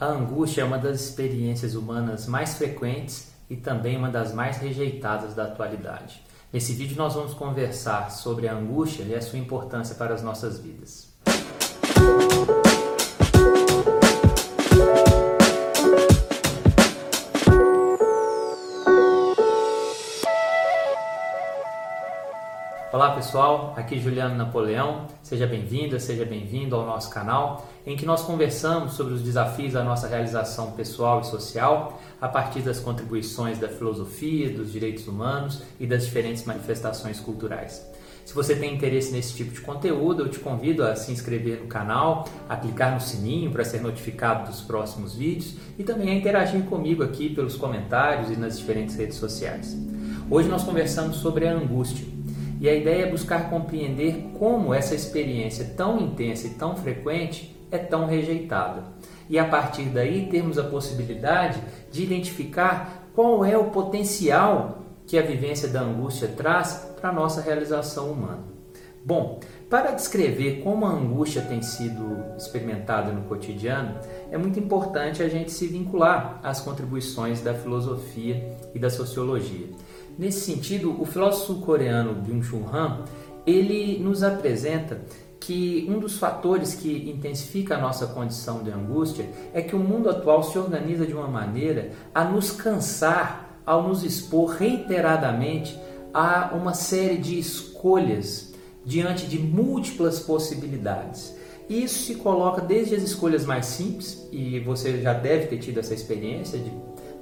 A angústia é uma das experiências humanas mais frequentes e também uma das mais rejeitadas da atualidade. Nesse vídeo nós vamos conversar sobre a angústia e a sua importância para as nossas vidas. Olá pessoal, aqui Juliano Napoleão. Seja bem-vinda, seja bem-vindo ao nosso canal, em que nós conversamos sobre os desafios da nossa realização pessoal e social a partir das contribuições da filosofia, dos direitos humanos e das diferentes manifestações culturais. Se você tem interesse nesse tipo de conteúdo, eu te convido a se inscrever no canal, a clicar no sininho para ser notificado dos próximos vídeos e também a interagir comigo aqui pelos comentários e nas diferentes redes sociais. Hoje nós conversamos sobre a angústia. E a ideia é buscar compreender como essa experiência tão intensa e tão frequente é tão rejeitada. E a partir daí termos a possibilidade de identificar qual é o potencial que a vivência da angústia traz para a nossa realização humana. Bom, para descrever como a angústia tem sido experimentada no cotidiano, é muito importante a gente se vincular às contribuições da filosofia e da sociologia. Nesse sentido, o filósofo coreano Byung-Chul Han, ele nos apresenta que um dos fatores que intensifica a nossa condição de angústia é que o mundo atual se organiza de uma maneira a nos cansar ao nos expor reiteradamente a uma série de escolhas diante de múltiplas possibilidades. Isso se coloca desde as escolhas mais simples, e você já deve ter tido essa experiência de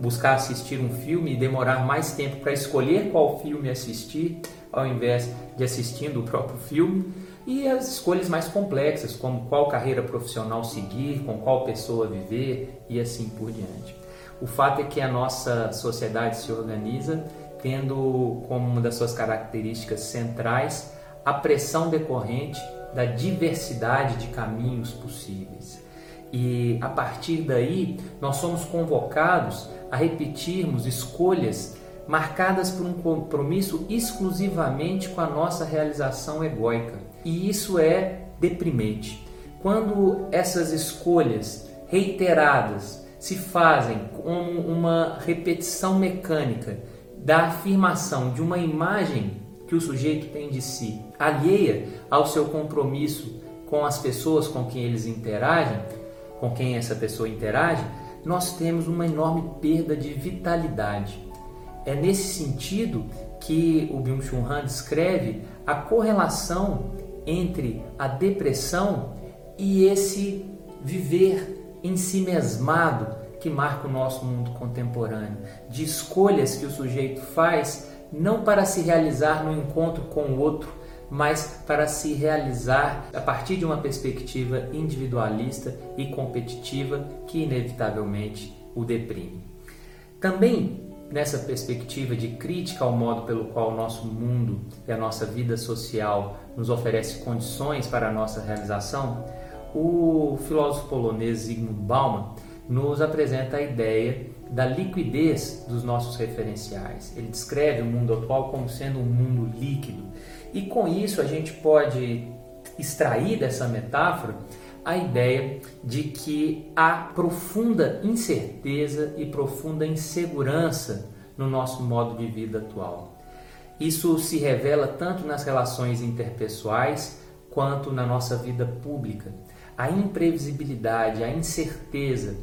buscar assistir um filme e demorar mais tempo para escolher qual filme assistir, ao invés de assistindo o próprio filme, e as escolhas mais complexas, como qual carreira profissional seguir, com qual pessoa viver e assim por diante. O fato é que a nossa sociedade se organiza tendo como uma das suas características centrais a pressão decorrente da diversidade de caminhos possíveis. E a partir daí, nós somos convocados a repetirmos escolhas marcadas por um compromisso exclusivamente com a nossa realização egóica. E isso é deprimente. Quando essas escolhas reiteradas se fazem como uma repetição mecânica da afirmação de uma imagem que o sujeito tem de si, alheia ao seu compromisso com as pessoas com quem eles interagem, com quem essa pessoa interage, nós temos uma enorme perda de vitalidade. É nesse sentido que o Byung-Chul Han descreve a correlação entre a depressão e esse viver em si mesmado que marca o nosso mundo contemporâneo, de escolhas que o sujeito faz não para se realizar no encontro com o outro, mas para se realizar a partir de uma perspectiva individualista e competitiva que inevitavelmente o deprime. Também nessa perspectiva de crítica ao modo pelo qual o nosso mundo e a nossa vida social nos oferece condições para a nossa realização, o filósofo polonês Zygmunt Bauman nos apresenta a ideia da liquidez dos nossos referenciais. Ele descreve o mundo atual como sendo um mundo líquido. E com isso a gente pode extrair dessa metáfora a ideia de que há profunda incerteza e profunda insegurança no nosso modo de vida atual. Isso se revela tanto nas relações interpessoais quanto na nossa vida pública. A imprevisibilidade, a incerteza,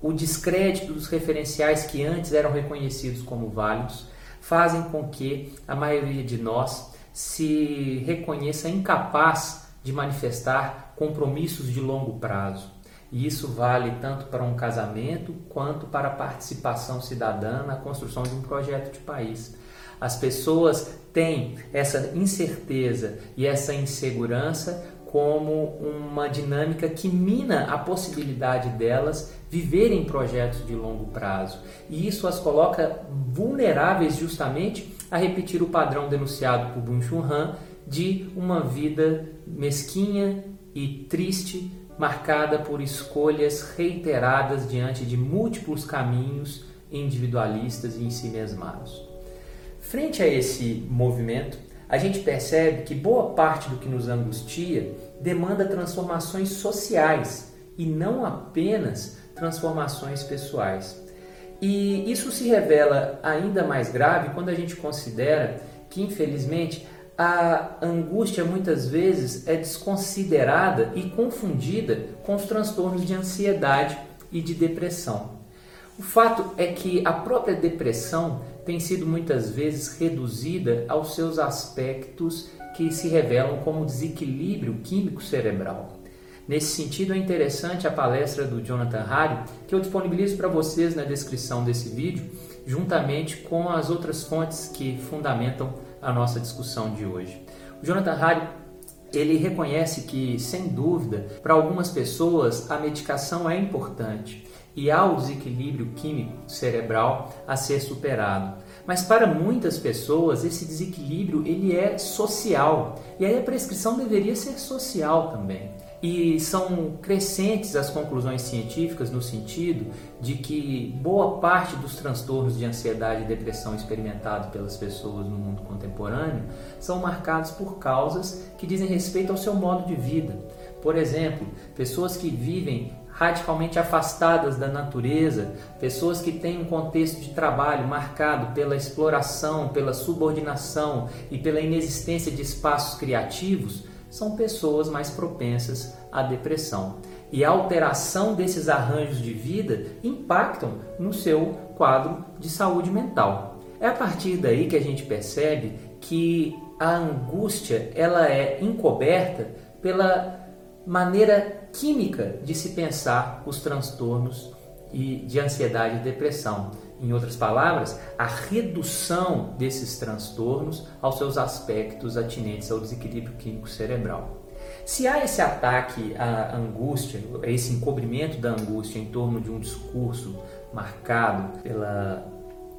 o descrédito dos referenciais que antes eram reconhecidos como válidos fazem com que a maioria de nós se reconheça incapaz de manifestar compromissos de longo prazo. E isso vale tanto para um casamento quanto para a participação cidadã na construção de um projeto de país. As pessoas têm essa incerteza e essa insegurança como uma dinâmica que mina a possibilidade delas viverem projetos de longo prazo. E isso as coloca vulneráveis justamente a repetir o padrão denunciado por Bun Chun Han de uma vida mesquinha e triste, marcada por escolhas reiteradas diante de múltiplos caminhos individualistas e ensimesmados. Frente a esse movimento, a gente percebe que boa parte do que nos angustia demanda transformações sociais e não apenas transformações pessoais. E isso se revela ainda mais grave quando a gente considera que, infelizmente, a angústia muitas vezes é desconsiderada e confundida com os transtornos de ansiedade e de depressão. O fato é que a própria depressão tem sido muitas vezes reduzida aos seus aspectos que se revelam como desequilíbrio químico cerebral. Nesse sentido, é interessante a palestra do Jonathan Harry, que eu disponibilizo para vocês na descrição desse vídeo, juntamente com as outras fontes que fundamentam a nossa discussão de hoje. O Jonathan Harry ele reconhece que, sem dúvida, para algumas pessoas a medicação é importante e há o desequilíbrio químico cerebral a ser superado. Mas para muitas pessoas esse desequilíbrio ele é social e aí a prescrição deveria ser social também. E são crescentes as conclusões científicas no sentido de que boa parte dos transtornos de ansiedade e depressão experimentados pelas pessoas no mundo contemporâneo são marcados por causas que dizem respeito ao seu modo de vida. Por exemplo, pessoas que vivem radicalmente afastadas da natureza, pessoas que têm um contexto de trabalho marcado pela exploração, pela subordinação e pela inexistência de espaços criativos, são pessoas mais propensas à depressão. E a alteração desses arranjos de vida impactam no seu quadro de saúde mental. É a partir daí que a gente percebe que a angústia ela é encoberta pela maneira química de se pensar os transtornos de ansiedade e depressão. Em outras palavras, a redução desses transtornos aos seus aspectos atinentes ao desequilíbrio químico cerebral. Se há esse ataque à angústia, esse encobrimento da angústia em torno de um discurso marcado pela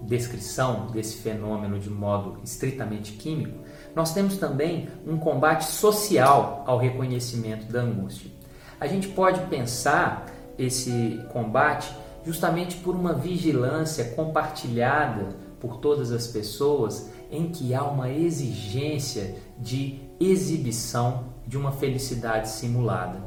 descrição desse fenômeno de modo estritamente químico, nós temos também um combate social ao reconhecimento da angústia. A gente pode pensar esse combate justamente por uma vigilância compartilhada por todas as pessoas em que há uma exigência de exibição de uma felicidade simulada.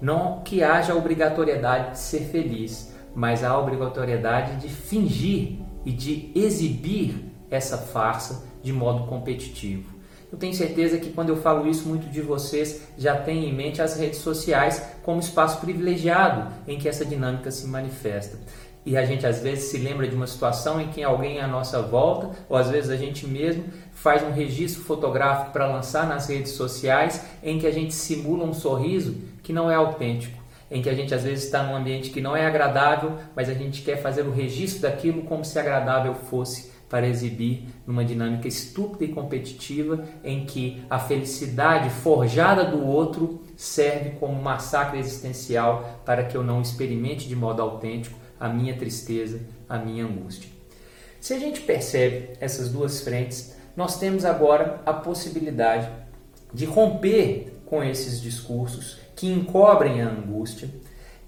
Não que haja obrigatoriedade de ser feliz, mas a obrigatoriedade de fingir e de exibir essa farsa de modo competitivo. Eu tenho certeza que quando eu falo isso, muito de vocês já tem em mente as redes sociais como espaço privilegiado em que essa dinâmica se manifesta. E a gente às vezes se lembra de uma situação em que alguém à nossa volta, ou às vezes a gente mesmo, faz um registro fotográfico para lançar nas redes sociais em que a gente simula um sorriso que não é autêntico, em que a gente às vezes está num ambiente que não é agradável, mas a gente quer fazer o registro daquilo como se agradável fosse para exibir numa dinâmica estúpida e competitiva em que a felicidade forjada do outro serve como massacre existencial para que eu não experimente de modo autêntico a minha tristeza, a minha angústia. Se a gente percebe essas duas frentes, nós temos agora a possibilidade de romper com esses discursos que encobrem a angústia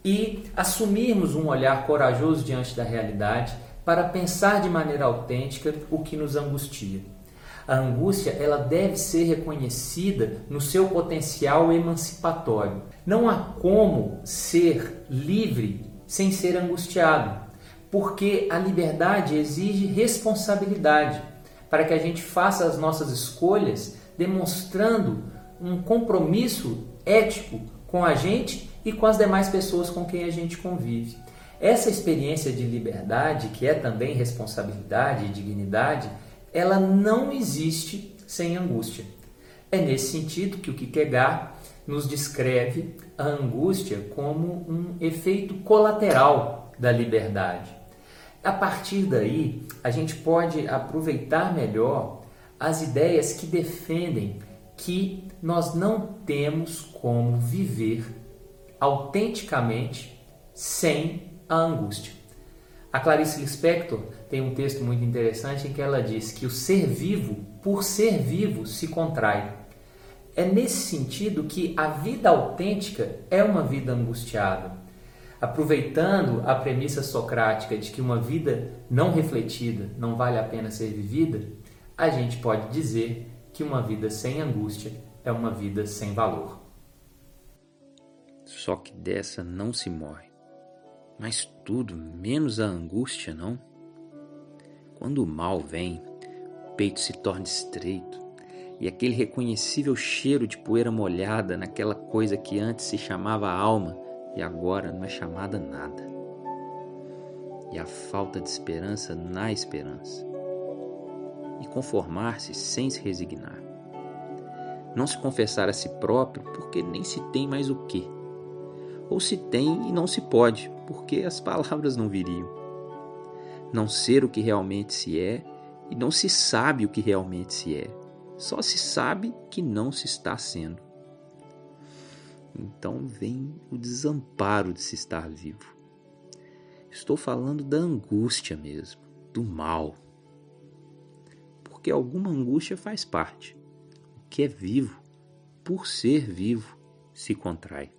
e assumirmos um olhar corajoso diante da realidade para pensar de maneira autêntica o que nos angustia. A angústia ela deve ser reconhecida no seu potencial emancipatório. Não há como ser livre sem ser angustiado, porque a liberdade exige responsabilidade para que a gente faça as nossas escolhas demonstrando um compromisso ético com a gente e com as demais pessoas com quem a gente convive. Essa experiência de liberdade, que é também responsabilidade e dignidade, ela não existe sem angústia. É nesse sentido que o Kierkegaard nos descreve a angústia como um efeito colateral da liberdade. A partir daí, a gente pode aproveitar melhor as ideias que defendem que nós não temos como viver autenticamente sem a angústia. A Clarice Lispector tem um texto muito interessante em que ela diz que o ser vivo, por ser vivo, se contrai. É nesse sentido que a vida autêntica é uma vida angustiada. Aproveitando a premissa socrática de que uma vida não refletida não vale a pena ser vivida, a gente pode dizer que uma vida sem angústia é uma vida sem valor. Só que dessa não se morre mas tudo menos a angústia, não? Quando o mal vem, o peito se torna estreito e aquele reconhecível cheiro de poeira molhada naquela coisa que antes se chamava alma e agora não é chamada nada. E a falta de esperança na esperança. E conformar-se sem se resignar. Não se confessar a si próprio porque nem se tem mais o que ou se tem e não se pode, porque as palavras não viriam. Não ser o que realmente se é e não se sabe o que realmente se é. Só se sabe que não se está sendo. Então vem o desamparo de se estar vivo. Estou falando da angústia mesmo, do mal. Porque alguma angústia faz parte. O que é vivo, por ser vivo, se contrai.